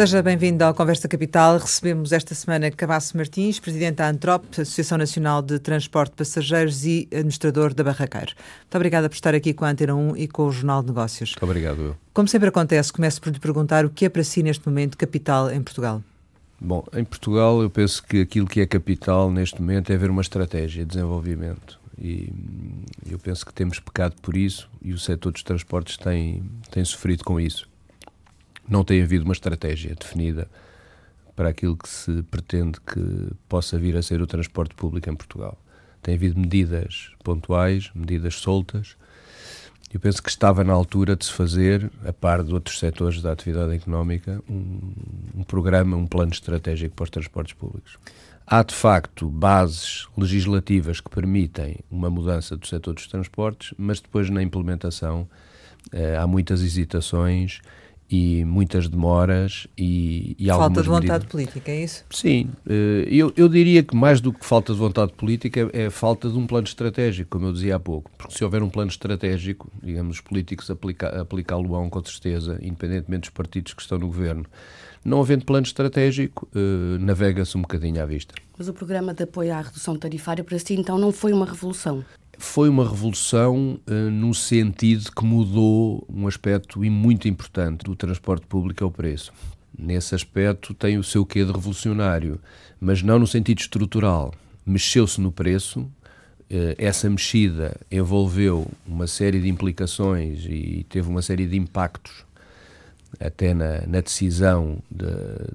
Seja bem-vindo ao Conversa Capital. Recebemos esta semana Cabasso Martins, presidente da Antrop, Associação Nacional de Transporte de Passageiros e administrador da Barraqueiro. Muito obrigada por estar aqui com a Antena 1 e com o Jornal de Negócios. Muito obrigado, eu. Como sempre acontece, começo por lhe perguntar o que é para si neste momento capital em Portugal. Bom, em Portugal eu penso que aquilo que é capital neste momento é haver uma estratégia de desenvolvimento e eu penso que temos pecado por isso e o setor dos transportes tem, tem sofrido com isso não tem havido uma estratégia definida para aquilo que se pretende que possa vir a ser o transporte público em Portugal. Tem havido medidas pontuais, medidas soltas. Eu penso que estava na altura de se fazer, a par de outros setores da atividade económica, um, um programa, um plano estratégico para os transportes públicos. Há, de facto, bases legislativas que permitem uma mudança do setor dos transportes, mas depois na implementação eh, há muitas hesitações e muitas demoras e, e Falta de vontade medidas. política, é isso? Sim, eh, eu, eu diria que mais do que falta de vontade política é falta de um plano estratégico, como eu dizia há pouco. Porque se houver um plano estratégico, digamos, os políticos aplicá-lo-ão com certeza, independentemente dos partidos que estão no governo. Não havendo plano estratégico, eh, navega-se um bocadinho à vista. Mas o programa de apoio à redução tarifária para si então não foi uma revolução? Foi uma revolução uh, no sentido que mudou um aspecto muito importante do transporte público ao preço. Nesse aspecto tem o seu quê de revolucionário, mas não no sentido estrutural. Mexeu-se no preço, uh, essa mexida envolveu uma série de implicações e teve uma série de impactos até na, na decisão de,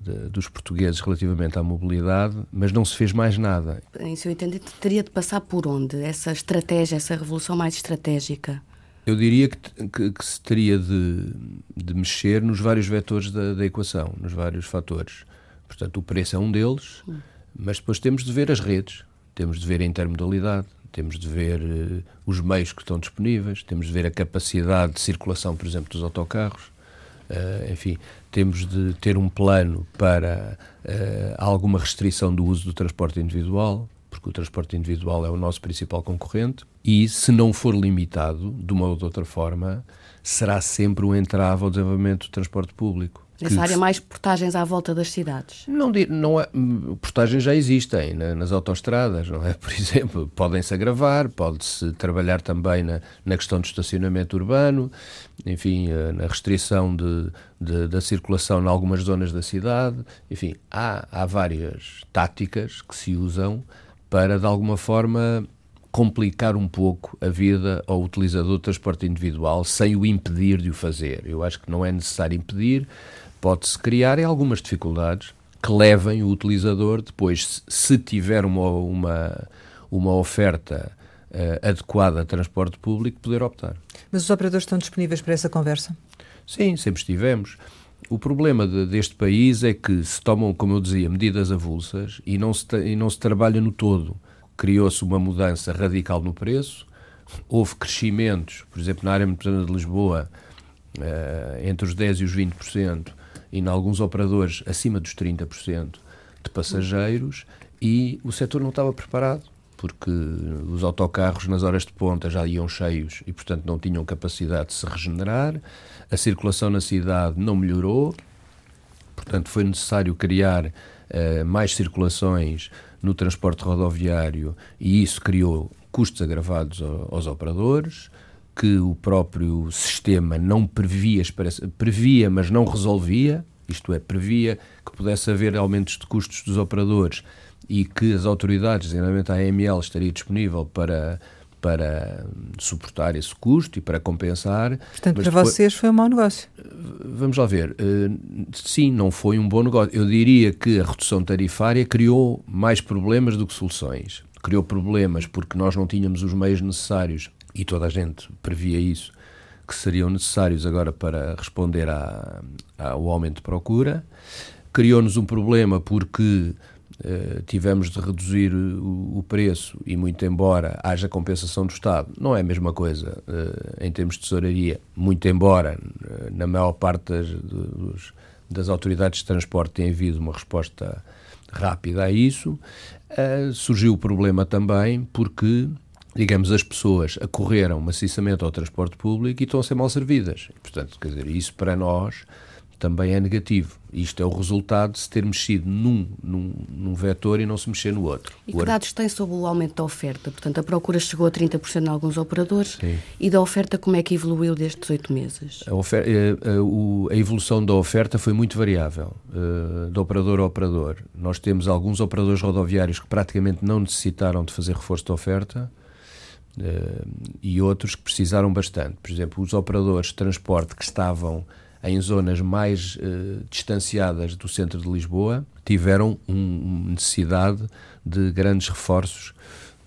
de, dos portugueses relativamente à mobilidade, mas não se fez mais nada. Em seu entender, teria de passar por onde essa estratégia, essa revolução mais estratégica? Eu diria que, que, que se teria de, de, mexer nos vários vetores da, da, equação, nos vários fatores. Portanto, o preço é um deles, hum. mas depois temos de ver as redes, temos de ver a intermodalidade, temos de ver uh, os meios que estão disponíveis, temos de ver a capacidade de circulação, por exemplo, dos autocarros, Uh, enfim, temos de ter um plano para uh, alguma restrição do uso do transporte individual, porque o transporte individual é o nosso principal concorrente, e se não for limitado, de uma ou de outra forma, será sempre um entrave ao desenvolvimento do transporte público. Nessa área, mais portagens à volta das cidades? Não, não é, portagens já existem nas autoestradas, não é? Por exemplo, podem-se agravar, pode-se trabalhar também na, na questão do estacionamento urbano, enfim, eh, na restrição de, de, da circulação em algumas zonas da cidade. Enfim, há, há várias táticas que se usam para, de alguma forma, complicar um pouco a vida ao utilizador do transporte individual sem o impedir de o fazer. Eu acho que não é necessário impedir, pode-se criar algumas dificuldades que levem o utilizador depois, se tiver uma, uma, uma oferta uh, adequada a transporte público, poder optar. Mas os operadores estão disponíveis para essa conversa? Sim, sempre estivemos. O problema de, deste país é que se tomam, como eu dizia, medidas avulsas e não se, e não se trabalha no todo. Criou-se uma mudança radical no preço, houve crescimentos, por exemplo, na área metropolitana de Lisboa, uh, entre os 10% e os 20%, e em alguns operadores acima dos 30% de passageiros e o setor não estava preparado porque os autocarros nas horas de ponta já iam cheios e, portanto, não tinham capacidade de se regenerar, a circulação na cidade não melhorou, portanto, foi necessário criar uh, mais circulações no transporte rodoviário e isso criou custos agravados aos operadores que o próprio sistema não previa, previa, mas não resolvia, isto é, previa que pudesse haver aumentos de custos dos operadores e que as autoridades, designadamente a AML, estaria disponível para, para suportar esse custo e para compensar. Portanto, para depois, vocês foi um mau negócio. Vamos lá ver. Eh, sim, não foi um bom negócio. Eu diria que a redução tarifária criou mais problemas do que soluções. Criou problemas porque nós não tínhamos os meios necessários e toda a gente previa isso, que seriam necessários agora para responder à, ao aumento de procura. Criou-nos um problema porque uh, tivemos de reduzir o, o, preço e, muito embora haja compensação do Estado, não é a mesma coisa uh, em termos de tesouraria, muito embora uh, na maior parte das, dos, das autoridades de transporte tenha havido uma resposta rápida a isso. surgiu o problema também porque digamos, as pessoas acorreram maciçamente ao transporte público e estão a ser mal servidas. portanto, quer dizer, isso para nós também é negativo. Isto é o resultado de se ter mexido num, num, num vetor e não se mexer no outro. E que dados tem sobre o aumento da oferta? Portanto, a procura chegou a 30% em alguns operadores Sim. e da oferta como é que evoluiu destes oito meses? A, oferta, a, a, a, evolução da oferta foi muito variável, uh, de operador a operador. Nós temos alguns operadores rodoviários que praticamente não necessitaram de fazer reforço de oferta, e outros que precisaram bastante. Por exemplo, os operadores de transporte que estavam em zonas mais uh, distanciadas do centro de Lisboa tiveram um, necessidade de grandes reforços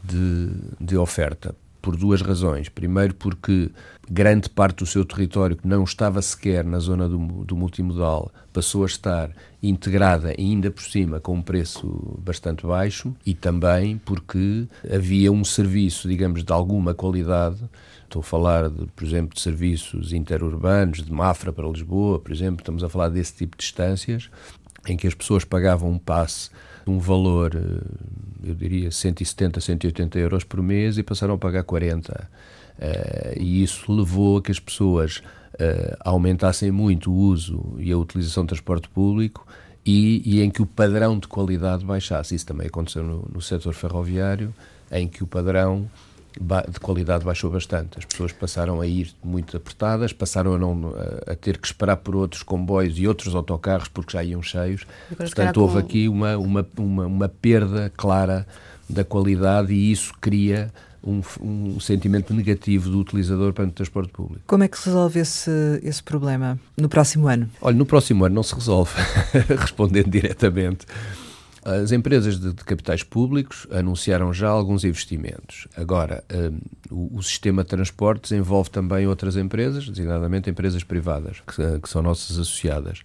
de, de oferta por duas razões. Primeiro, porque grande parte do seu território que não estava sequer na zona do, do multimodal passou a estar integrada ainda por cima com um preço bastante baixo e também porque havia um serviço, digamos, de alguma qualidade. Estou a falar, de, por exemplo, de serviços interurbanos, de Mafra para Lisboa, por exemplo, estamos a falar desse tipo de distâncias em que as pessoas pagavam um passe um valor, eh, eu diria, 170, 180 euros por mês e passaram a pagar 40 Uh, e isso levou a que as pessoas uh, aumentassem muito o uso e a utilização de transporte público e, e, em que o padrão de qualidade baixasse. Isso também aconteceu no, no setor ferroviário, em que o padrão de qualidade baixou bastante. As pessoas passaram a ir muito apertadas, passaram a, não, a, a ter que esperar por outros comboios e outros autocarros porque já iam cheios. Portanto, houve com... aqui uma, uma, uma, uma perda clara da qualidade e isso cria um, um, sentimento negativo do utilizador para o transporte público. Como é que se resolve esse, esse problema no próximo ano? Olha, no próximo ano não se resolve, respondendo diretamente. As empresas de, de, capitais públicos anunciaram já alguns investimentos. Agora, um, o, o, sistema de transportes envolve também outras empresas, designadamente empresas privadas, que, que são nossas associadas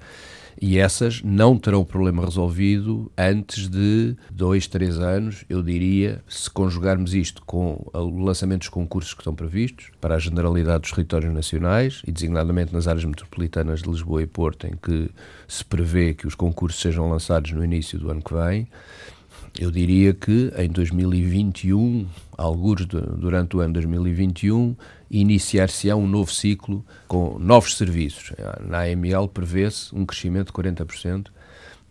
e essas não terão o problema resolvido antes de dois, três anos, eu diria, se conjugarmos isto com o lançamento dos concursos que estão previstos para a generalidade dos territórios nacionais e designadamente nas áreas metropolitanas de Lisboa e Porto, em que se prevê que os concursos sejam lançados no início do ano que vem. Eu diria que em 2021, alguns durante o ano 2021, iniciar-se-á um novo ciclo com novos serviços. Na AML prevê-se um crescimento de 40%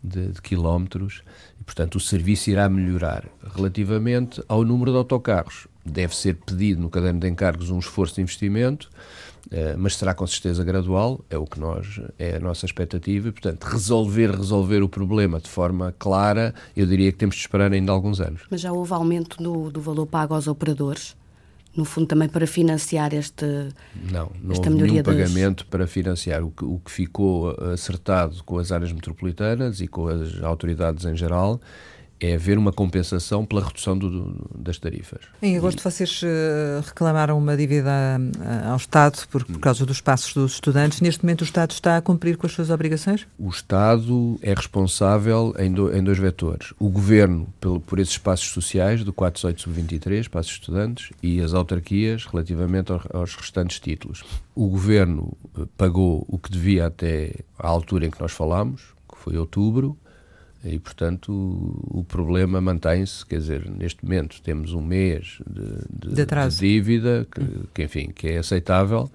de, de quilómetros e, portanto, o serviço irá melhorar. Relativamente ao número de autocarros, deve ser pedido no caderno de encargos um esforço de investimento, eh, mas será com certeza gradual, é o que nós, é a nossa expectativa, e, portanto, resolver, resolver o problema de forma clara, eu diria que temos de esperar ainda alguns anos. Mas já houve aumento do, do valor pago aos operadores? No fundo também para financiar este não não esta houve nenhum das... pagamento para financiar o que, o que ficou acertado com as áreas metropolitanas e com as autoridades em geral é haver uma compensação pela redução do, do, das tarifas. Em agosto e... vocês uh, reclamaram uma dívida uh, ao Estado por, por, causa dos passos dos estudantes. Neste momento o Estado está a cumprir com as suas obrigações? O Estado é responsável em, do, em dois vetores. O Governo pelo, por esses passos sociais do 418-23, passos estudantes, e as autarquias relativamente aos, aos restantes títulos. O Governo eh, pagou o que devia até à altura em que nós falámos, que foi outubro, e, portanto, o, o problema mantém-se, quer dizer, neste momento temos um mês de, de, de, de dívida, que, que, enfim, que é aceitável,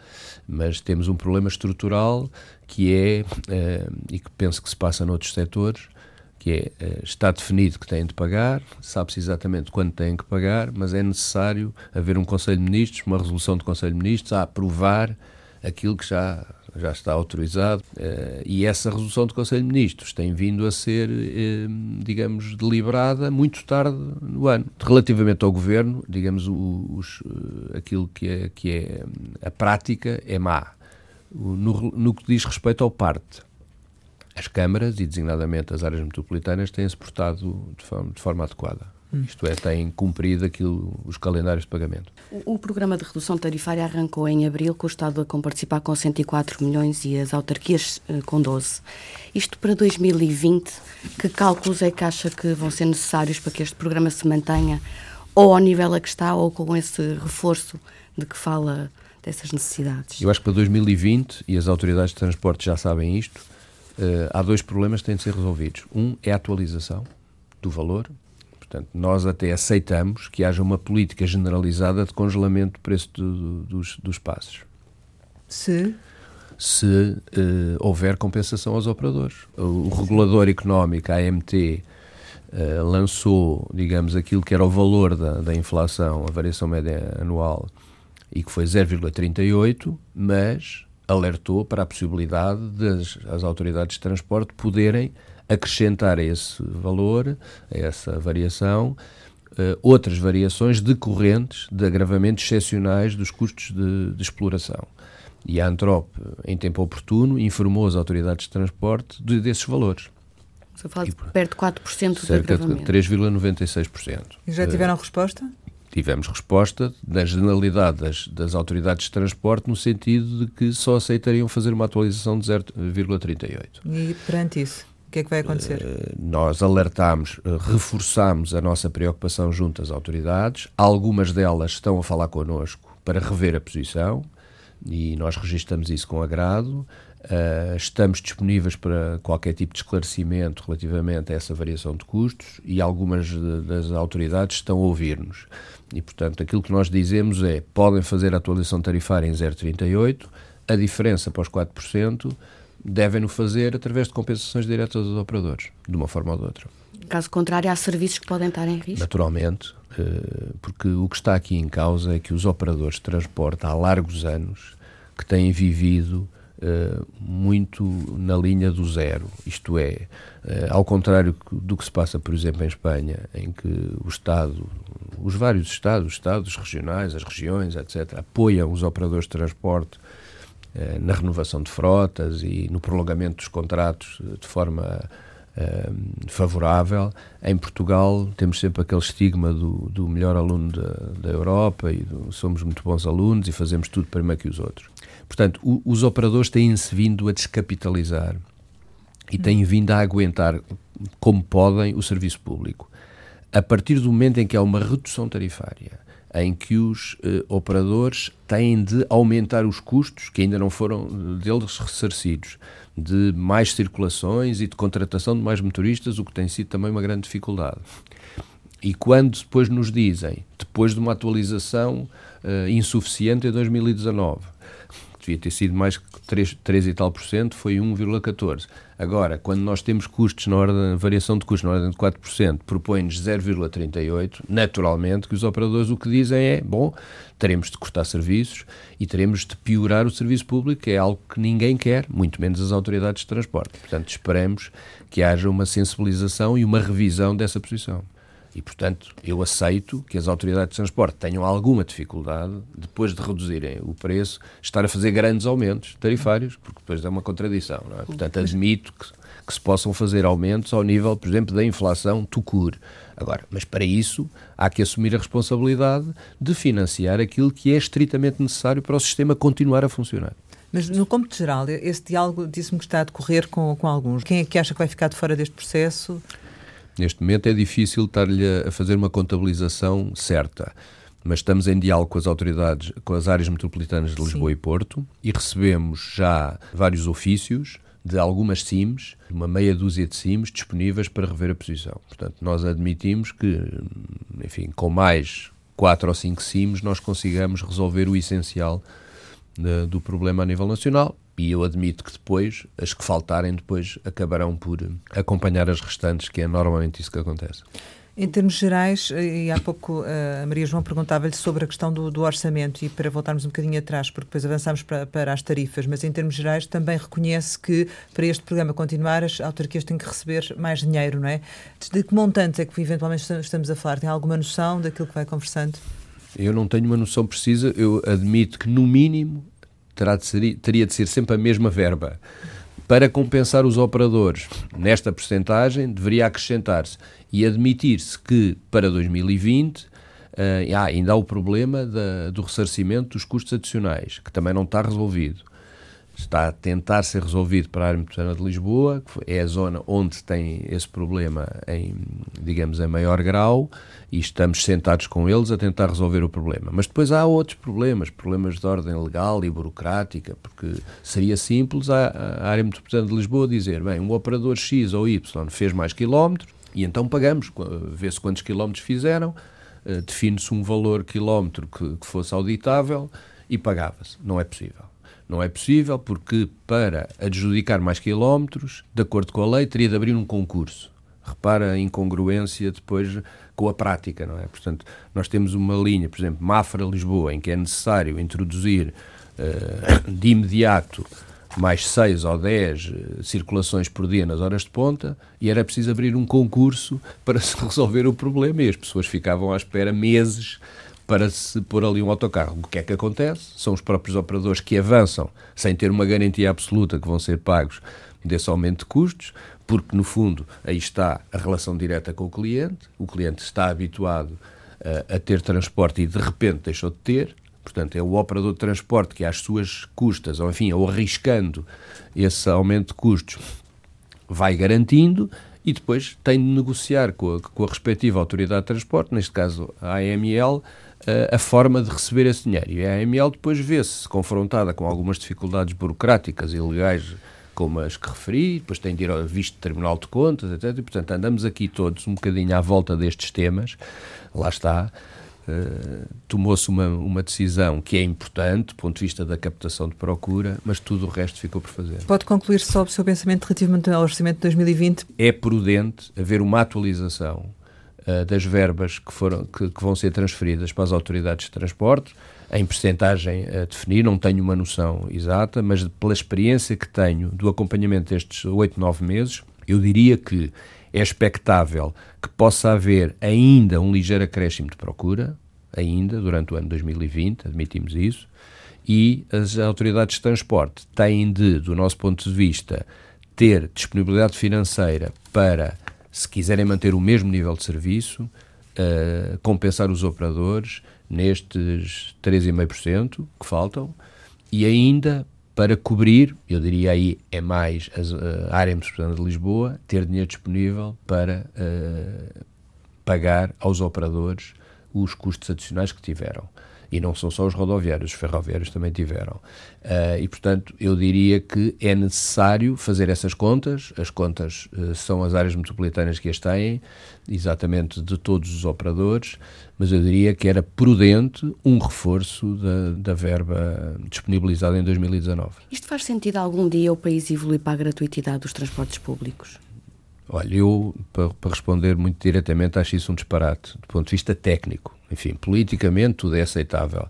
mas temos um problema estrutural que é, uh, e que penso que se passa noutros setores, que é, uh, está definido que têm de pagar, sabe-se exatamente quando têm que pagar, mas é necessário haver um Conselho de Ministros, uma resolução do Conselho de Ministros a aprovar aquilo que já já está autorizado, eh, e essa resolução do Conselho de Ministros tem vindo a ser, eh, digamos, deliberada muito tarde no ano. Relativamente ao Governo, digamos, os, eh, aquilo que é, que é a prática é má. No, no que diz respeito ao parte, as câmaras, e designadamente as áreas metropolitanas, têm-se portado de forma, de forma adequada. Hum. Isto é, têm cumprido aquilo, os calendários de pagamento. O, o, programa de redução tarifária arrancou em abril, com o Estado a participar com 104 milhões e as autarquias eh, com 12. Isto para 2020, que cálculos é que acha que vão ser necessários para que este programa se mantenha ou ao nível a que está ou com esse reforço de que fala dessas necessidades? Eu acho que para 2020, e as autoridades de transporte já sabem isto, uh, há dois problemas que têm de ser resolvidos. Um é a atualização do valor Portanto, nós até aceitamos que haja uma política generalizada de congelamento do preço do, dos, dos passos. Se? se uh, houver compensação aos operadores. O, regulador económico, a AMT, uh, lançou, digamos, aquilo que era o valor da, da inflação, a variação média anual, e que foi 0,38, mas alertou para a possibilidade das as autoridades de transporte poderem acrescentar a esse valor, a essa variação, uh, outras variações decorrentes de agravamentos excepcionais dos custos de, de exploração. E a Antrop, em tempo oportuno, informou as autoridades de transporte de, desses valores. Você fala de perto de 4% de Cerca de 3,96%. E já tiveram uh, resposta? Tivemos resposta da generalidade das, das, autoridades de transporte no sentido de que só aceitariam fazer uma atualização de 0,38. E perante isso? O que é que vai acontecer? Uh, nós alertámos, uh, reforçámos a nossa preocupação junto às autoridades. Algumas delas estão a falar connosco para rever a posição e nós registramos isso com agrado. Uh, estamos disponíveis para qualquer tipo de esclarecimento relativamente a essa variação de custos e algumas das autoridades estão a ouvir-nos. E, portanto, aquilo que nós dizemos é podem fazer a atualização tarifária em 0,38, a diferença para os 4% devem-no fazer através de compensações diretas aos operadores, de uma forma ou de outra. Caso contrário, há serviços que podem estar em risco? Naturalmente, eh, porque o que está aqui em causa é que os operadores de transporte há largos anos que têm vivido Uh, muito na linha do zero. Isto é, uh, ao contrário do que se passa, por exemplo, em Espanha, em que o Estado, os vários Estados, os Estados regionais, as regiões, etc., apoiam os operadores de transporte na renovação de frotas e no prolongamento dos contratos de forma favorável. Em Portugal temos sempre aquele estigma do, do melhor aluno da, da Europa e do, somos muito bons alunos e fazemos tudo para mais que os outros. Portanto, o, os operadores têm-se vindo a descapitalizar e têm vindo a aguentar como podem o serviço público. A partir do momento em que há uma redução tarifária, em que os eh, operadores têm de aumentar os custos, que ainda não foram deles ressarcidos, de mais circulações e de contratação de mais motoristas, o que tem sido também uma grande dificuldade. E quando depois nos dizem, depois de uma atualização uh, insuficiente em 2019, devia ter sido mais que 3, 3 e tal por cento, foi 1,14. Agora, quando nós temos custos na ordem, variação de custos na ordem de 4%, propõe-nos 0,38, naturalmente que os operadores o que dizem é, bom, teremos de cortar serviços e teremos de piorar o serviço público, que é algo que ninguém quer, muito menos as autoridades de transporte. Portanto, esperemos que haja uma sensibilização e uma revisão dessa posição. E, portanto, eu aceito que as autoridades de transporte tenham alguma dificuldade, depois de reduzirem o preço, estar a fazer grandes aumentos tarifários, porque depois é uma contradição. É? Portanto, admito que, que se possam fazer aumentos ao nível, por exemplo, da inflação tucur. Agora, mas para isso há que assumir a responsabilidade de financiar aquilo que é estritamente necessário para o sistema continuar a funcionar. Mas, no cômputo geral, esse diálogo disse-me que está a decorrer com, com alguns. Quem é que acha que vai ficar de fora deste processo? Neste momento é difícil estar-lhe a fazer uma contabilização certa, mas estamos em diálogo com as autoridades, com as áreas metropolitanas de Lisboa Sim. e Porto e recebemos já vários ofícios de algumas CIMs, uma meia dúzia de CIMs disponíveis para rever a posição. Portanto, nós admitimos que, enfim, com mais quatro ou cinco CIMs nós consigamos resolver o essencial do problema a nível nacional e eu admito que depois, as que faltarem depois acabarão por acompanhar as restantes, que é normalmente isso que acontece. Em termos gerais, e há pouco a Maria João perguntava-lhe sobre a questão do, do, orçamento, e para voltarmos um bocadinho atrás, porque depois avançamos para, para, as tarifas, mas em termos gerais também reconhece que para este programa continuar as autarquias têm que receber mais dinheiro, não é? De que montantes é que eventualmente estamos a falar? Tem alguma noção daquilo que vai conversando? Eu não tenho uma noção precisa, eu admito que no mínimo terá de ser, teria de ser sempre a mesma verba. Para compensar os operadores nesta percentagem, deveria acrescentar-se e admitir-se que para 2020 uh, eh, ainda há o problema da, do ressarcimento dos custos adicionais, que também não está resolvido está a tentar ser resolvido para a área metropolitana de Lisboa, que é a zona onde tem esse problema em, digamos, em maior grau, e estamos sentados com eles a tentar resolver o problema. Mas depois há outros problemas, problemas de ordem legal e burocrática, porque seria simples a, a área metropolitana de Lisboa dizer, bem, um operador X ou Y fez mais quilómetros, e então pagamos, vê-se quantos quilómetros fizeram, uh, define-se um valor quilómetro que, que fosse auditável e pagava-se. Não é possível Não é possível porque, para adjudicar mais quilómetros, de acordo com a lei, teria de abrir um concurso. Repara a incongruência depois com a prática, não é? Portanto, nós temos uma linha, por exemplo, Mafra-Lisboa, em que é necessário introduzir uh, de imediato mais 6 ou 10 uh, circulações por dia nas horas de ponta e era preciso abrir um concurso para se resolver o problema e as pessoas ficavam à espera meses para se pôr ali um autocarro. O que é que acontece? São os próprios operadores que avançam sem ter uma garantia absoluta que vão ser pagos desse aumento de custos, porque no fundo aí está a relação direta com o cliente, o cliente está habituado uh, a ter transporte e de repente deixou de ter, portanto é o operador de transporte que às suas custas, ou enfim, ou arriscando esse aumento de custos, vai garantindo e depois tem de negociar com a, com a respectiva autoridade de transporte, neste caso a AML, a forma de receber esse dinheiro. E a AML depois vê-se confrontada com algumas dificuldades burocráticas e legais, como as que referi, depois tem de ir ao visto de Tribunal de Contas, etc. E, portanto, andamos aqui todos um bocadinho à volta destes temas. Lá está. Uh, tomou-se uma, uma decisão que é importante do ponto de vista da captação de procura, mas tudo o resto ficou por fazer. Pode concluir só o seu pensamento relativamente ao orçamento de 2020? É prudente haver uma atualização uh, das verbas que, foram, que, que, vão ser transferidas para as autoridades de transporte, em percentagem a definir, não tenho uma noção exata, mas pela experiência que tenho do acompanhamento destes oito, nove meses, eu diria que é expectável que possa haver ainda um ligeiro acréscimo de procura, ainda durante o ano 2020, admitimos isso, e as autoridades de transporte têm de, do nosso ponto de vista, ter disponibilidade financeira para se quiserem manter o mesmo nível de serviço, uh, compensar os operadores nestes 3,5% que faltam e ainda para cobrir, eu diria aí é mais a, a área metropolitana de Lisboa, ter dinheiro disponível para uh, pagar aos operadores os custos adicionais que tiveram. E não são só os rodoviários, os ferroviários também tiveram. Uh, e, portanto, eu diria que é necessário fazer essas contas. As contas uh, são as áreas metropolitanas que as têm, exatamente de todos os operadores, mas eu diria que era prudente um reforço da, da verba disponibilizada em 2019. Isto faz sentido algum dia o país evoluir para a gratuitidade dos transportes públicos? Olha, eu, para, para, responder muito diretamente, acho isso um disparate, do ponto de vista técnico. Enfim, politicamente tudo é aceitável.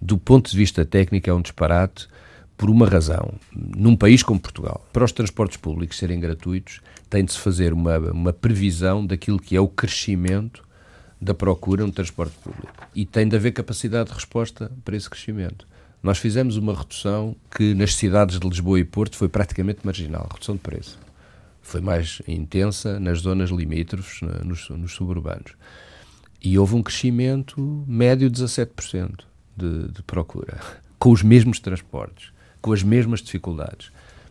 Do ponto de vista técnico é um disparate por uma razão. Num país como Portugal, para os transportes públicos serem gratuitos, tem de se fazer uma, uma previsão daquilo que é o crescimento da procura no transporte público. E tem de haver capacidade de resposta para esse crescimento. Nós fizemos uma redução que nas cidades de Lisboa e Porto foi praticamente marginal, redução de preço foi mais intensa nas zonas limítrofes, nos, nos suburbanos. E houve um crescimento médio de 17% de, de procura, com os mesmos transportes, com as mesmas dificuldades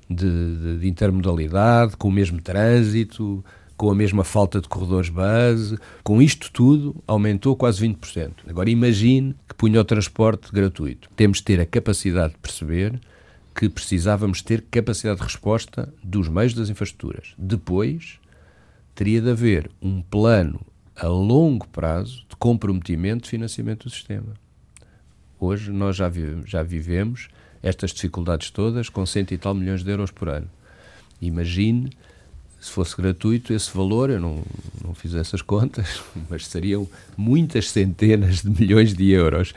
de, de, de, intermodalidade, com o mesmo trânsito, com a mesma falta de corredores base. Com isto tudo, aumentou quase 20%. Agora imagine que punha o transporte gratuito. Temos de ter a capacidade de perceber que precisávamos ter capacidade de resposta dos meios das infraestruturas. Depois, teria de haver um plano a longo prazo de comprometimento de financiamento do sistema. Hoje nós já vivemos, já vivemos estas dificuldades todas com cento e tal milhões de euros por ano. Imagine se fosse gratuito, esse valor, eu não, não fiz essas contas, mas seriam muitas centenas de milhões de euros,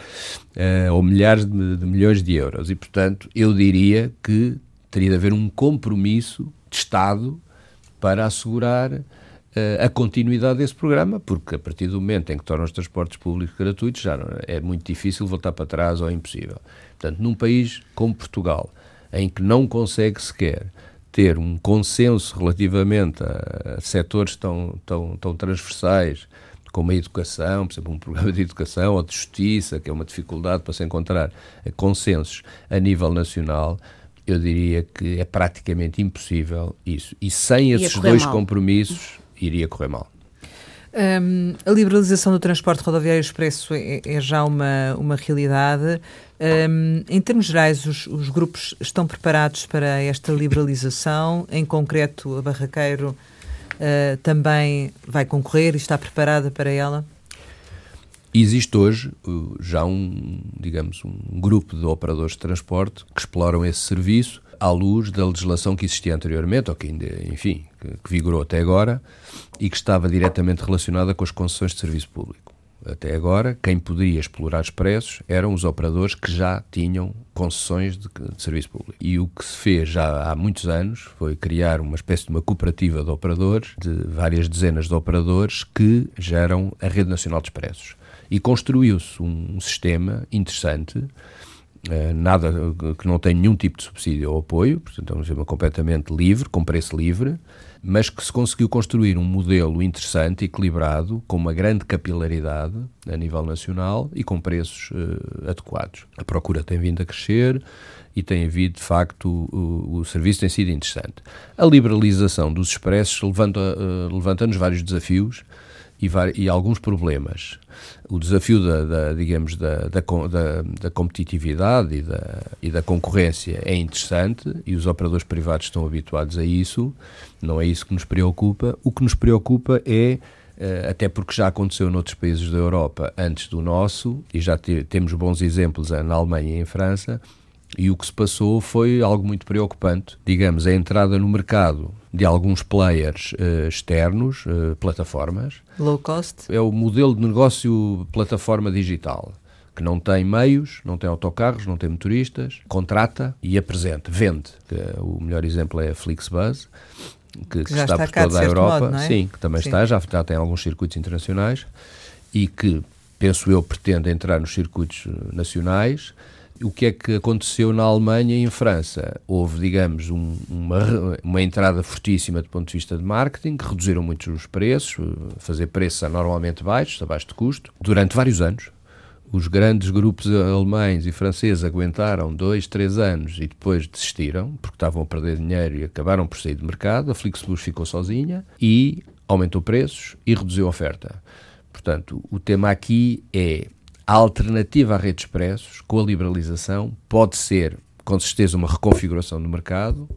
uh, ou milhares de, de, milhões de euros. E, portanto, eu diria que teria de haver um compromisso de Estado para assegurar a continuidade desse programa, porque a partir do momento em que tornam os transportes públicos gratuitos, já é muito difícil voltar para trás ou é impossível. Portanto, num país como Portugal, em que não consegue sequer ter um consenso relativamente a, a setores tão, tão, tão transversais como a educação, por exemplo, um programa de educação ou de justiça, que é uma dificuldade para se encontrar consensos a nível nacional, eu diria que é praticamente impossível isso. E sem esses dois mal. compromissos, iria correr mal. Um, a liberalização do transporte rodoviário expresso é, é já uma, uma realidade. Um, em termos gerais, os, os, grupos estão preparados para esta liberalização. Em concreto, a Barraqueiro uh, também vai concorrer e está preparada para ela? Existe hoje já um, digamos, um grupo de operadores de transporte que exploram esse serviço à luz da legislação que existia anteriormente, ou que ainda, enfim, que, que vigorou até agora, e que estava diretamente relacionada com as concessões de serviço público. Até agora, quem poderia explorar os preços eram os operadores que já tinham concessões de, de, serviço público. E o que se fez já há muitos anos foi criar uma espécie de uma cooperativa de operadores, de várias dezenas de operadores que geram a Rede Nacional de Expressos. E construiu-se um, um sistema interessante nada que não tem nenhum tipo de subsídio ou apoio, portanto é um sistema completamente livre, com preço livre, mas que se conseguiu construir um modelo interessante, equilibrado, com uma grande capilaridade a nível nacional e com preços uh, adequados. A procura tem vindo a crescer e tem havido, de facto, o, o serviço tem sido interessante. A liberalização dos expressos levanta-nos uh, levanta vários desafios e, e alguns problemas. O desafio da, da digamos, da, da, da, competitividade e da, e da concorrência é interessante e os operadores privados estão habituados a isso, não é isso que nos preocupa. O que nos preocupa é eh, até porque já aconteceu noutros países da Europa antes do nosso, e já temos bons exemplos na Alemanha e em França, e o que se passou foi algo muito preocupante. Digamos, a entrada no mercado de alguns players uh, externos, uh, plataformas. Low cost? É o modelo de negócio plataforma digital. Que não tem meios, não tem autocarros, não tem motoristas, contrata e apresenta, vende. Eh, o melhor exemplo é a Flixbus, que, que, está, está por toda a Europa. Modo, é? Sim, que também Sim. está, já, já tem alguns circuitos internacionais e que, penso eu, pretende entrar nos circuitos nacionais o que é que aconteceu na Alemanha e em França? Houve, digamos, um, uma, uma entrada fortíssima do ponto de vista de marketing, que reduziram muito os preços, fazer preços anormalmente baixos, abaixo de custo, durante vários anos. Os grandes grupos alemães e franceses aguentaram dois, três anos e depois desistiram, porque estavam a perder dinheiro e acabaram por sair do mercado. A Flixbus ficou sozinha e aumentou preços e reduziu a oferta. Portanto, o tema aqui é a alternativa à rede expressos, com a liberalização, pode ser, com certeza, uma reconfiguração do mercado,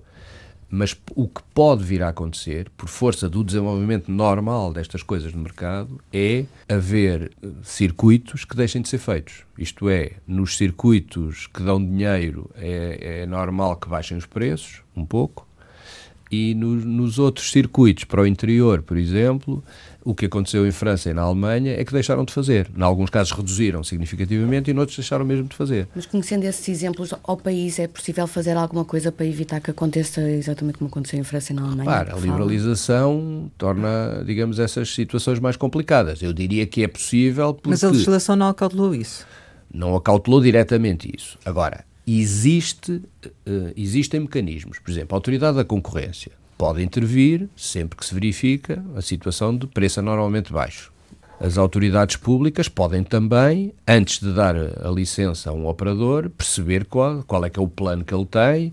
mas o que pode vir a acontecer, por força do desenvolvimento normal destas coisas no mercado, é haver eh, circuitos que deixem de ser feitos. Isto é, nos circuitos que dão dinheiro é, é normal que baixem os preços, um pouco, e no, nos outros circuitos para o interior, por exemplo, o que aconteceu em França e na Alemanha é que deixaram de fazer. Em alguns casos reduziram significativamente e noutros deixaram mesmo de fazer. Mas conhecendo esses exemplos, ao país é possível fazer alguma coisa para evitar que aconteça exatamente como aconteceu em França e na Alemanha? Claro, a liberalização torna, digamos, essas situações mais complicadas. Eu diria que é possível porque... Mas a legislação não acautelou isso? Não acautelou diretamente isso. Agora, existe, uh, existem mecanismos. Por exemplo, a Autoridade da Concorrência pode intervir sempre que se verifica a situação de preço anormalmente baixo. As autoridades públicas podem também, antes de dar a licença a um operador, perceber qual, qual é que é o plano que ele tem,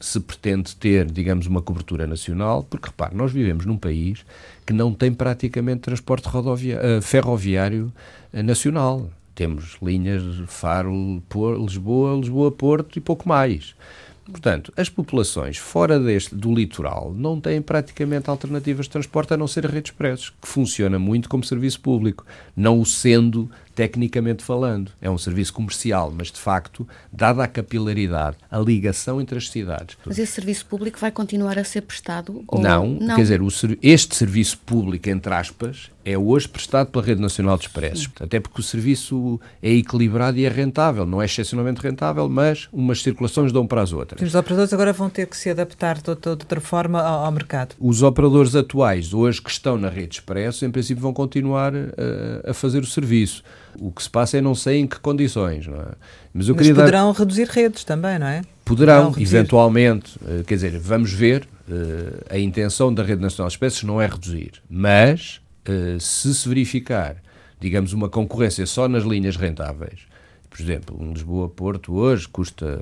se pretende ter, digamos, uma cobertura nacional, porque, repare, nós vivemos num país que não tem praticamente transporte uh, ferroviário uh, nacional. Temos linhas Faro, Lisboa, Lisboa-Porto e pouco mais. Portanto, as populações fora deste, do litoral não têm praticamente alternativas de transporte a não ser a rede expressos, que funciona muito como serviço público, não o sendo tecnicamente falando. É um serviço comercial, mas de facto, dada a capilaridade, a ligação entre as cidades. Mas esse serviço público vai continuar a ser prestado? Ou... Não, não, quer dizer, o, este serviço público, entre aspas, é hoje prestado pela Rede Nacional de Expressos. Até porque o serviço é equilibrado e é rentável. Não é excepcionalmente rentável, mas umas circulações dão para as outras. Os operadores agora vão ter que se adaptar de outra, de outra forma ao, ao, mercado. Os operadores atuais, hoje que estão na Rede Expresso, em princípio vão continuar a, eh, a fazer o serviço. O que se passa é não sei em que condições, não é? Mas, eu Mas queria poderão dar... reduzir redes também, não é? Poderão, poderão eventualmente, eh, quer dizer, vamos ver, eh, a intenção da Rede Nacional de Espécies não é reduzir, mas eh, se se verificar, digamos, uma concorrência só nas linhas rentáveis, por exemplo, um Lisboa-Porto hoje custa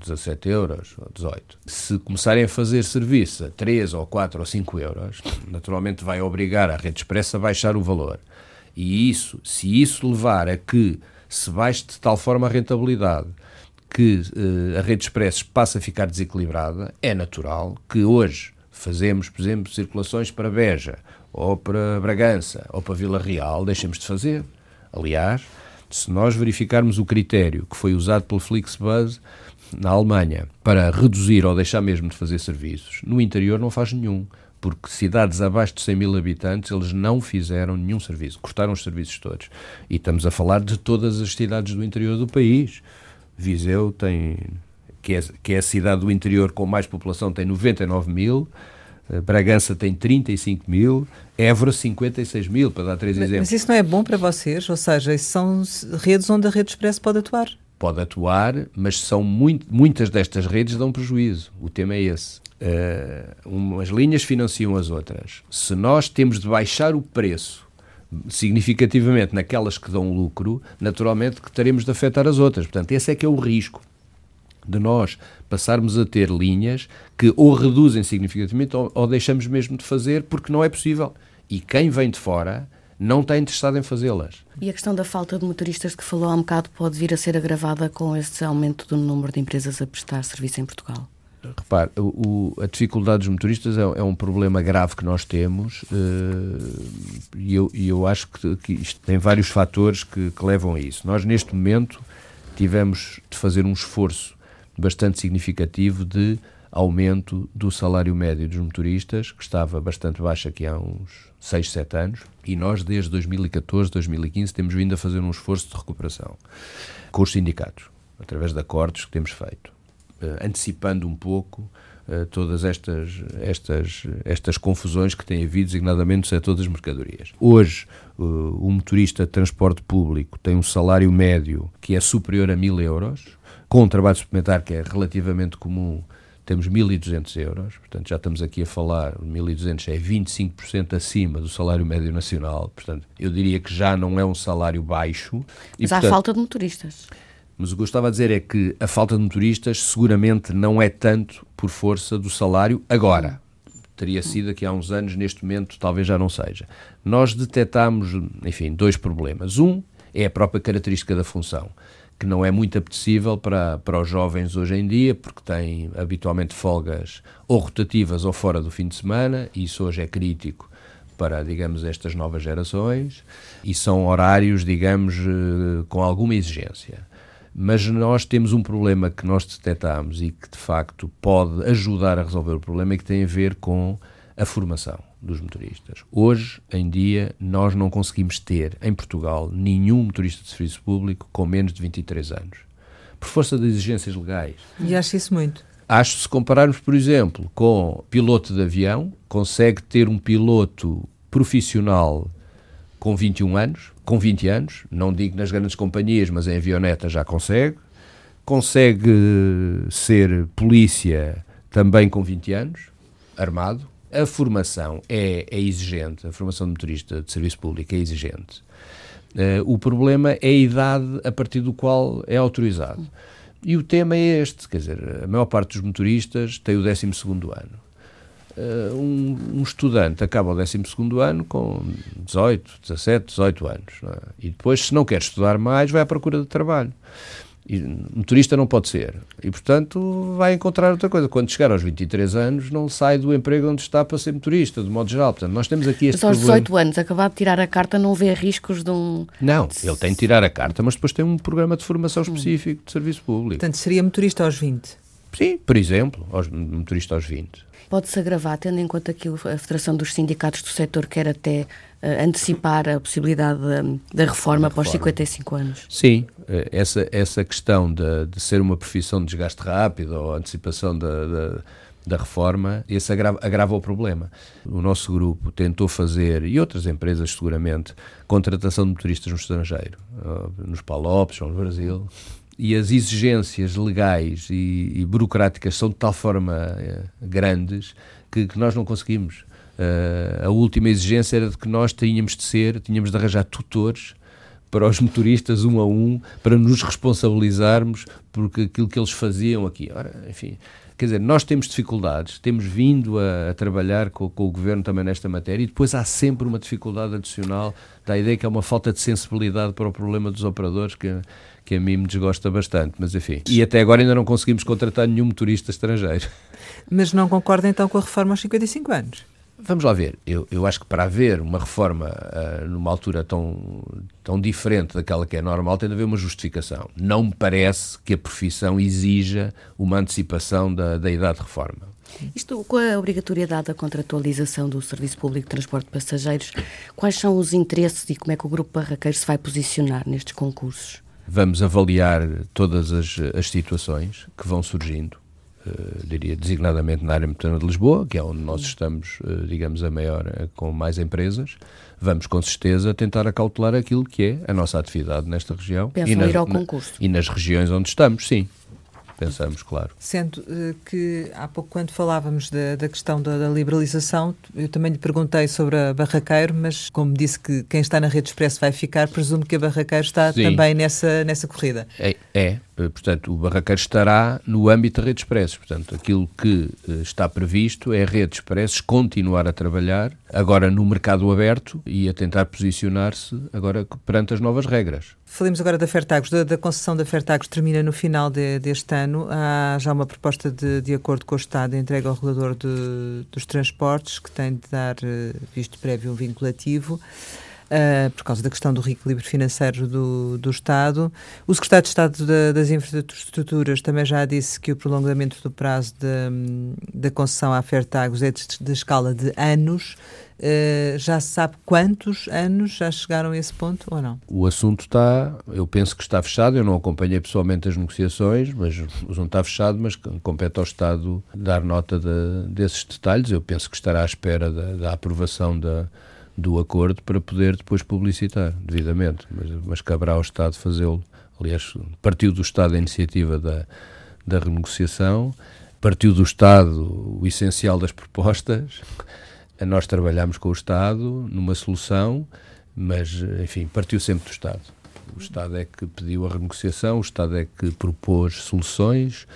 17 euros ou 18. Se começarem a fazer serviço a 3 ou 4 ou 5 euros, naturalmente vai obrigar a rede expressa a baixar o valor. E isso, se isso levar a que se baixe de tal forma a rentabilidade que uh, a rede express passe a ficar desequilibrada, é natural que hoje fazemos, por exemplo, circulações para Beja, ou para Bragança, ou para Vila Real, deixemos de fazer. Aliás, se nós verificarmos o critério que foi usado pelo Flixbus na Alemanha para reduzir ou deixar mesmo de fazer serviços, no interior não faz nenhum. Porque cidades abaixo de 100 mil habitantes eles não fizeram nenhum serviço, cortaram os serviços todos. E estamos a falar de todas as cidades do interior do país. Viseu tem, que é, que é a cidade do interior com mais população, tem 99 mil. Eh, Bragança tem 35 mil, Évora 56 mil, para dar três mas, exemplos. Mas isso não é bom para vocês? Ou seja, são redes onde a Rede Expresso pode atuar? Pode atuar, mas são muito, muitas destas redes dão prejuízo. O tema é esse. Uh, umas linhas financiam as outras. Se nós temos de baixar o preço significativamente naquelas que dão lucro, naturalmente que teremos de afetar as outras. Portanto, esse é que é o risco de nós passarmos a ter linhas que ou reduzem significativamente ou, ou deixamos mesmo de fazer porque não é possível. E quem vem de fora não está interessado em fazê-las. E a questão da falta de motoristas que falou há um bocado pode vir a ser agravada com este aumento do número de empresas a prestar serviço em Portugal? Repare, o, a dificuldade dos motoristas é, é, um problema grave que nós temos uh, e eu, eu, acho que, que, isto tem vários fatores que, que, levam a isso. Nós, neste momento, tivemos de fazer um esforço bastante significativo de aumento do salário médio dos motoristas, que estava bastante baixo aqui há uns 6, 7 anos, e nós, desde 2014, 2015, temos vindo a fazer um esforço de recuperação com os sindicatos, através de acordos que temos feito antecipando um pouco uh, todas estas, estas, estas confusões que têm havido, designadamente no setor das mercadorias. Hoje, o motorista de transporte público tem um salário médio que é superior a mil euros, com um trabalho suplementar que é relativamente comum, temos 1.200 euros, portanto já estamos aqui a falar, 1.200 é 25% acima do salário médio nacional, portanto eu diria que já não é um salário baixo. Mas e, há falta de motoristas. Mas o que eu estava a dizer é que a falta de motoristas seguramente não é tanto por força do salário agora. Teria sido aqui há uns anos, neste momento talvez já não seja. Nós detectámos, enfim, dois problemas. Um é a própria característica da função, que não é muito apetecível para, para os jovens hoje em dia, porque têm habitualmente folgas ou rotativas ou fora do fim de semana, e isso hoje é crítico para, digamos, estas novas gerações, e são horários, digamos, eh, com alguma exigência. Mas nós temos um problema que nós detectamos e que de facto pode ajudar a resolver o problema e que tem a ver com a formação dos motoristas. Hoje em dia nós não conseguimos ter em Portugal nenhum motorista de serviço público com menos de 23 anos. Por força de exigências legais. E acho isso muito. Acho se compararmos, por exemplo, com piloto de avião, consegue ter um piloto profissional com 21 anos, com 20 anos, não digo nas grandes companhias, mas em avioneta já consegue. Consegue ser polícia também com 20 anos, armado. A formação é, é exigente, a formação de motorista de serviço público é exigente. Uh, o problema é a idade a partir do qual é autorizado. E o tema é este, quer dizer, a maior parte dos motoristas tem o 12 ano um, um, estudante acaba o 12 ano com 18, 17, 18 anos. É? E depois, se não quer estudar mais, vai à procura de trabalho. E motorista não pode ser. E, portanto, vai encontrar outra coisa. Quando chegar aos 23 anos, não sai do emprego onde está para ser motorista, de modo geral. Portanto, nós temos aqui este Mas aos problema. 18 anos, acabar de tirar a carta, não vê riscos de um... Não, ele tem de tirar a carta, mas depois tem um programa de formação específico de serviço público. Portanto, seria motorista aos 20? Sim, por exemplo, aos, motorista aos 20 pode-se agravar, tendo em conta que a Federação dos Sindicatos do Setor quer até uh, antecipar a possibilidade da, da reforma após 55 anos? Sim, eh, essa, essa questão de, de ser uma profissão de desgaste rápido ou antecipação da, da, da reforma, esse agrava, agrava o problema. O nosso grupo tentou fazer, e outras empresas seguramente, contratação de motoristas no estrangeiro, nos Palopes ou no Brasil, e as exigências legais e, e, burocráticas são de tal forma uh, grandes que, que, nós não conseguimos. Uh, a última exigência era de que nós tínhamos de ser, tínhamos de arranjar tutores para os motoristas um a um, para nos responsabilizarmos por aquilo que eles faziam aqui. Ora, enfim, quer dizer, nós temos dificuldades, temos vindo a, a trabalhar com, com, o governo também nesta matéria e depois há sempre uma dificuldade adicional da ideia que é uma falta de sensibilidade para o problema dos operadores que que a mim me desgosta bastante, mas enfim. E até agora ainda não conseguimos contratar nenhum motorista estrangeiro. Mas não concorda então com a reforma aos 55 anos? Vamos lá ver. Eu, eu acho que para haver uma reforma uh, numa altura tão, tão diferente daquela que é normal, tem de haver uma justificação. Não me parece que a profissão exija uma antecipação da, da idade de reforma. Isto, com a obrigatoriedade da contratualização do Serviço Público de Transporte de Passageiros, quais são os interesses e como é que o Grupo Barraqueiro se vai posicionar nestes concursos? Vamos avaliar todas as, as situações que vão surgindo, uh, diria designadamente na área metropolitana de Lisboa, que é onde nós estamos, uh, digamos, a maior, uh, com mais empresas. Vamos, com certeza, tentar acautelar aquilo que é a nossa atividade nesta região. Pensam e nas, ir ao concurso? Na, e nas regiões onde estamos, sim pensamos, claro. Sendo uh, que há pouco, quando falávamos da, da questão da, da, liberalização, eu também lhe perguntei sobre a Barraqueiro, mas como disse que quem está na Rede Expresso vai ficar, presumo que a Barraqueiro está Sim. também nessa, nessa corrida. É, é, portanto, o Barraqueiro estará no âmbito da Rede Expresso. Portanto, aquilo que uh, está previsto é a Rede Expresso continuar a trabalhar, agora no mercado aberto e a tentar posicionar-se agora perante as novas regras. Falemos agora da Fertagos. Da, da concessão da Fertagos termina no final de, deste ano. Há já uma proposta de, de acordo com o Estado entregue ao regulador de, dos transportes, que tem de dar eh, visto prévio vinculativo. Uh, por causa da questão do reequilíbrio financeiro do, do Estado. O Secretário de Estado da, das Infraestruturas também já disse que o prolongamento do prazo da concessão à Fertagos é de escala de anos. Uh, já se sabe quantos anos já chegaram a esse ponto ou não? O assunto está, eu penso que está fechado, eu não acompanhei pessoalmente as negociações, mas o assunto está fechado, mas compete ao Estado dar nota de, desses detalhes. Eu penso que estará à espera da, da aprovação da, do acordo para poder depois publicitar devidamente, mas, mas caberá ao Estado fazê-lo. Aliás, partiu do Estado a iniciativa da, da renegociação, partiu do Estado o essencial das propostas, nós trabalhamos com o Estado numa solução, mas, enfim, partiu sempre do Estado. O Estado é que pediu a renegociação, o Estado é que propôs soluções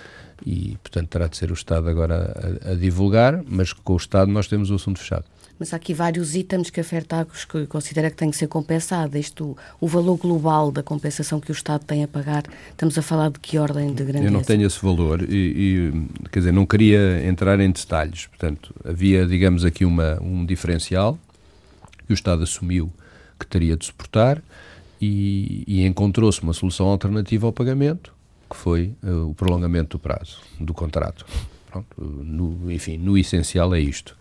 e, portanto, terá de ser o Estado agora a, a divulgar, mas com o Estado nós temos o assunto fechado mas há aqui vários itens que a Fertagos considera que tem que ser compensada. Isto, o valor global da compensação que o Estado tem a pagar, estamos a falar de que ordem de grandeza? Eu não tenho esse valor e, e quer dizer, não queria entrar em detalhes. Portanto, havia, digamos, aqui uma, um diferencial que o Estado assumiu que teria de suportar e, e encontrou-se uma solução alternativa ao pagamento, que foi uh, o prolongamento do prazo do contrato. Pronto, no, enfim, no essencial é isto.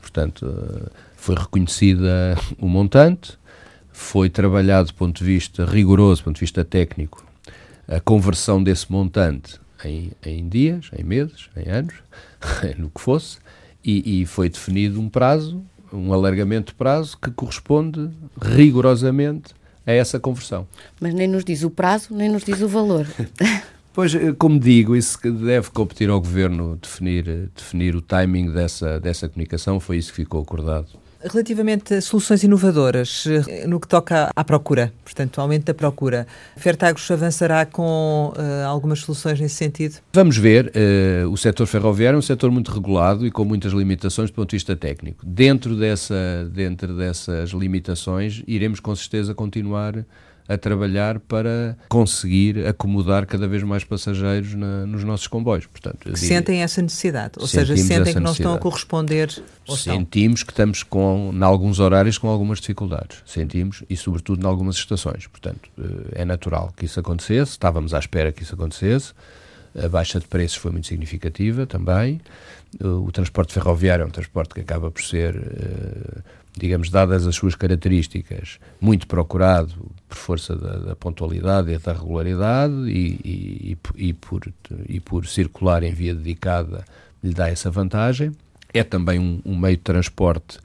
Portanto, eh, foi reconhecida o montante, foi trabalhado do ponto de vista rigoroso, do ponto de vista técnico, a conversão desse montante em, em dias, em meses, em anos, no que fosse, e, e, foi definido um prazo, um alargamento de prazo que corresponde rigorosamente a essa conversão. Mas nem nos diz o prazo, nem nos diz o valor. Pois, eh, como digo, isso deve competir ao Governo definir, eh, definir o timing dessa, dessa comunicação, foi isso que ficou acordado. Relativamente a soluções inovadoras, eh, no que toca à procura, portanto, ao aumento da procura, Fertagos avançará com uh, algumas soluções nesse sentido? Vamos ver. Uh, o setor ferroviário é um setor muito regulado e com muitas limitações do ponto de vista técnico. Dentro, dessa, dentro dessas limitações, iremos com certeza continuar a trabalhar para conseguir acomodar cada vez mais passageiros na, nos nossos comboios. Portanto, sentem essa necessidade, ou seja, sentem que não estão a corresponder. Sentimos que estamos com, em alguns horários com algumas dificuldades. Sentimos e, sobretudo, em algumas estações. Portanto, eh, é natural que isso acontecesse. Estávamos à espera que isso acontecesse. A baixa de preços foi muito significativa também. O transporte ferroviário é um transporte que acaba por ser eh, digamos, dadas as suas características, muito procurado por força da, da pontualidade e da regularidade e, e, e, por, e por circular em via dedicada lhe dá essa vantagem. É também um, um meio de transporte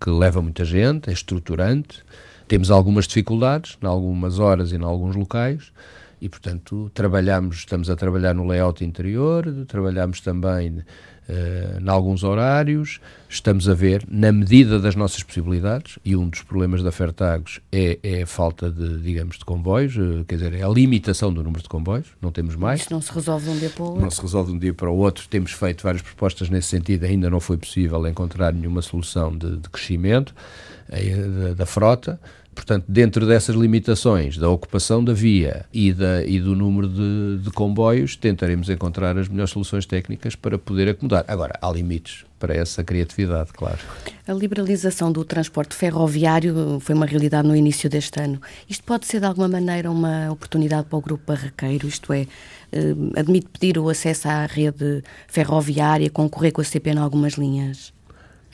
que leva muita gente, é estruturante. Temos algumas dificuldades, em algumas horas e em alguns locais, e portanto trabalhamos, estamos a trabalhar no layout interior, trabalhamos também uh, em alguns horários, estamos a ver, na medida das nossas possibilidades, e um dos problemas da Fertagos é, é a falta de, digamos, de comboios, uh, quer dizer, é a limitação do número de comboios, não temos mais. Isso não se resolve de um dia para o outro. Não se resolve de um dia para o outro, temos feito várias propostas nesse sentido, ainda não foi possível encontrar nenhuma solução de, de crescimento uh, da, da frota, Portanto, dentro dessas limitações da ocupação da via e, da, e do número de, de, comboios, tentaremos encontrar as melhores soluções técnicas para poder acomodar. Agora, há limites para essa criatividade, claro. A liberalização do transporte ferroviário foi uma realidade no início deste ano. Isto pode ser, de alguma maneira, uma oportunidade para o grupo barraqueiro, isto é, eh, admite pedir o acesso à rede ferroviária, concorrer com a CP em algumas linhas?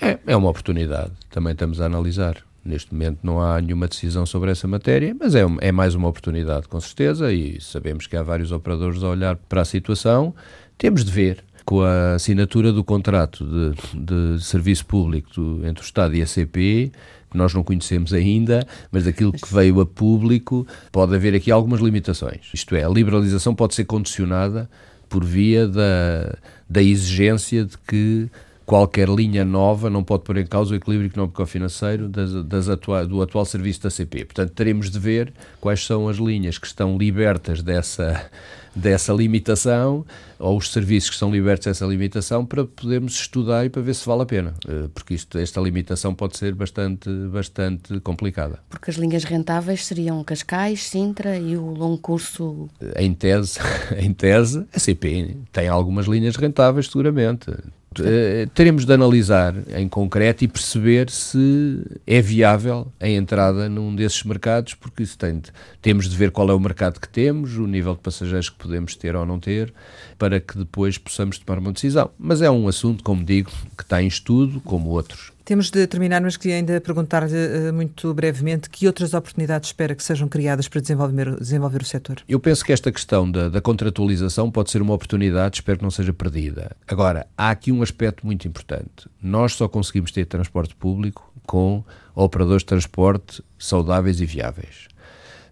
É, é uma oportunidade, também estamos a analisar. Neste momento não há nenhuma decisão sobre essa matéria, mas é, é mais uma oportunidade, com certeza, e sabemos que há vários operadores a olhar para a situação. Temos de ver, com a assinatura do contrato de, de serviço público do, entre o Estado e a CP, que nós não conhecemos ainda, mas daquilo que veio a público, pode haver aqui algumas limitações. Isto é, a liberalização pode ser condicionada por via da, da exigência de que qualquer linha nova não pode pôr em causa o equilíbrio económico-financeiro das, das atua do atual serviço da CP. Portanto, teremos de ver quais são as linhas que estão libertas dessa, dessa limitação ou os serviços que estão libertos dessa limitação para podermos estudar e para ver se vale a pena, eh, porque isto, esta limitação pode ser bastante, bastante complicada. Porque as linhas rentáveis seriam Cascais, Sintra e o longo curso... Em tese, em tese, a CP tem algumas linhas rentáveis, seguramente Uh, teremos de analisar em concreto e perceber se é viável a entrada num desses mercados, porque isso tem de, temos de ver qual é o mercado que temos, o nível de passageiros que podemos ter ou não ter, para que depois possamos tomar uma decisão. Mas é um assunto, como digo, que está em estudo, como outros. Temos de terminar, mas queria ainda perguntar-lhe uh, muito brevemente que outras oportunidades espera que sejam criadas para desenvolver, desenvolver o setor? Eu penso que esta questão da, da contratualização pode ser uma oportunidade, espero que não seja perdida. Agora, há aqui um aspecto muito importante. Nós só conseguimos ter transporte público com operadores de transporte saudáveis e viáveis.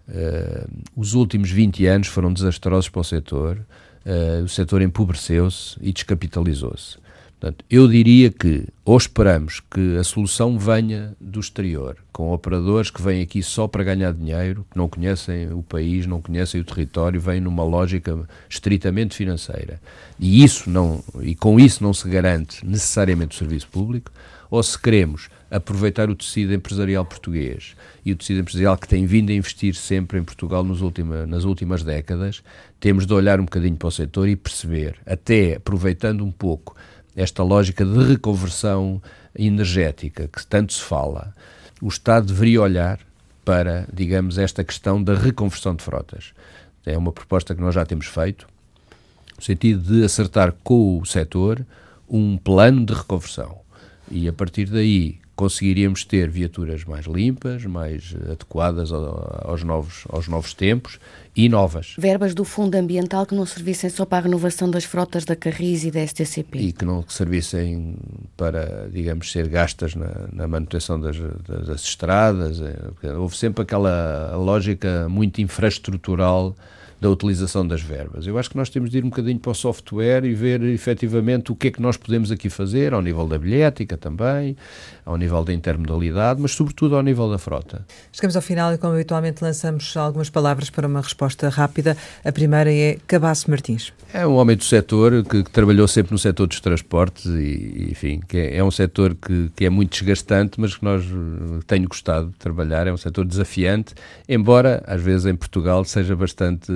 Uh, os últimos 20 anos foram desastrosos para o setor. Uh, o setor empobreceu-se e descapitalizou-se. Portanto, eu diria que ou esperamos que a solução venha do exterior, com operadores que vêm aqui só para ganhar dinheiro, que não conhecem o país, não conhecem o território, vêm numa lógica estritamente financeira. E isso não e com isso não se garante necessariamente o serviço público, ou se queremos aproveitar o tecido empresarial português e o tecido empresarial que tem vindo a investir sempre em Portugal nos última, nas últimas décadas, temos de olhar um bocadinho para o setor e perceber, até aproveitando um pouco esta lógica de reconversão energética que tanto se fala, o Estado deveria olhar para, digamos, esta questão da reconversão de frotas. É uma proposta que nós já temos feito, no sentido de acertar com o setor um plano de reconversão. E a partir daí conseguiríamos ter viaturas mais limpas, mais adequadas aos novos, aos novos tempos e novas. Verbas do Fundo Ambiental que não servissem só para a renovação das frotas da Carris e da STCP. E que não servissem para, digamos, ser gastas na, na manutenção das, das, das estradas. É, houve sempre aquela lógica muito infraestrutural da utilização das verbas. Eu acho que nós temos de ir um bocadinho para o software e ver efetivamente o que é que nós podemos aqui fazer, ao nível da bilhética também, ao nível da intermodalidade, mas sobretudo ao nível da frota. Chegamos ao final e, como habitualmente, lançamos algumas palavras para uma resposta rápida. A primeira é Cabasso Martins. É um homem do setor que, que trabalhou sempre no setor dos transportes e, enfim, que é, é um setor que, que é muito desgastante, mas que nós eh, tenho gostado de trabalhar. É um setor desafiante, embora às vezes em Portugal seja bastante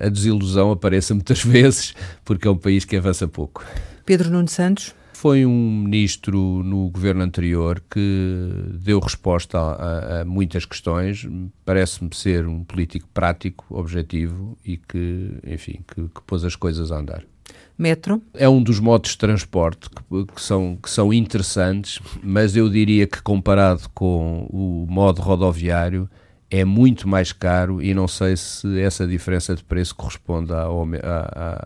a desilusão apareça muitas vezes, porque é um país que avança pouco. Pedro Nuno Santos foi um ministro no governo anterior que deu resposta a, a, a muitas questões. Parece-me ser um político prático, objetivo e que, enfim, que, que, pôs as coisas a andar. Metro? É um dos modos de transporte que, que, são, que são interessantes, mas eu diria que comparado com o modo rodoviário, é muito mais caro e não sei se essa diferença de preço corresponde ao,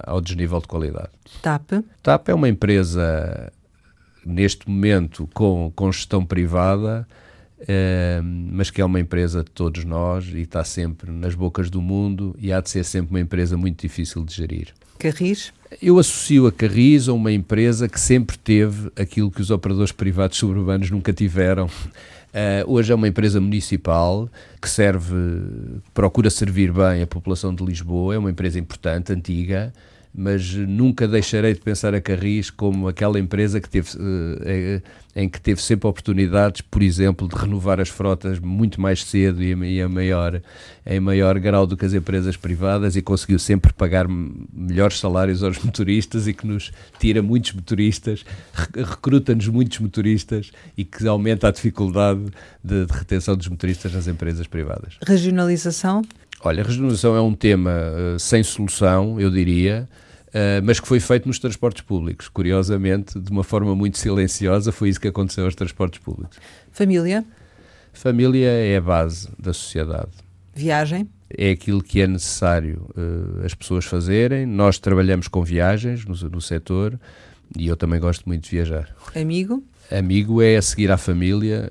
ao desnível de qualidade. TAP? TAP é uma empresa, neste momento, com, com gestão privada, eh, mas que é uma empresa de todos nós e está sempre nas bocas do mundo e há de ser sempre uma empresa muito difícil de gerir. Carris? Eu associo a Carris a uma empresa que sempre teve aquilo que os operadores privados suburbanos nunca tiveram, Uh, hoje é uma empresa municipal que serve, procura servir bem a população de Lisboa, é uma empresa importante, antiga, mas nunca deixarei de pensar a Carris como aquela empresa que teve, eh, eh, em que teve sempre oportunidades, por exemplo, de renovar as frotas muito mais cedo e a maior, em maior grau do que as empresas privadas e conseguiu sempre pagar melhores salários aos motoristas e que nos tira muitos motoristas, recruta-nos muitos motoristas e que aumenta a dificuldade de, de retenção dos motoristas nas empresas privadas. Regionalização? Olha, a regionalização é um tema uh, sem solução, eu diria. Uh, mas que foi feito nos transportes públicos. Curiosamente, de uma forma muito silenciosa, foi isso que aconteceu aos transportes públicos. Família? Família é a base da sociedade. Viagem? É aquilo que é necessário uh, as pessoas fazerem. Nós trabalhamos com viagens no, no setor e eu também gosto muito de viajar. Amigo? Amigo é a seguir à família,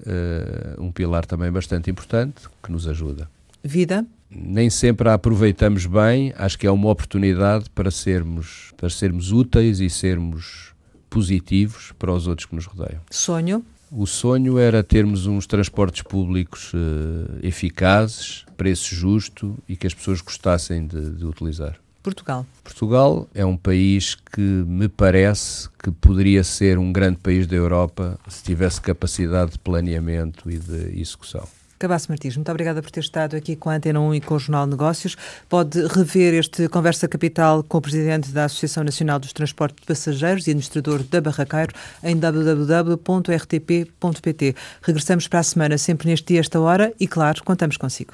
uh, um pilar também bastante importante que nos ajuda. Vida? Nem sempre a aproveitamos bem, acho que é uma oportunidade para sermos, para sermos úteis e sermos positivos para os outros que nos rodeiam. Sonho? O sonho era termos uns transportes públicos uh, eficazes, preço justo e que as pessoas gostassem de, de utilizar. Portugal. Portugal é um país que me parece que poderia ser um grande país da Europa se tivesse capacidade de planeamento e de execução. Cabasso Martins, muito obrigada por ter estado aqui com a Antena 1 e com o Jornal Negócios. Pode rever este Conversa Capital com o Presidente da Associação Nacional dos Transportes de Passageiros e administrador da Barraqueiro em www.rtp.pt. Regressamos para a semana, sempre neste dia, esta hora, e claro, contamos consigo.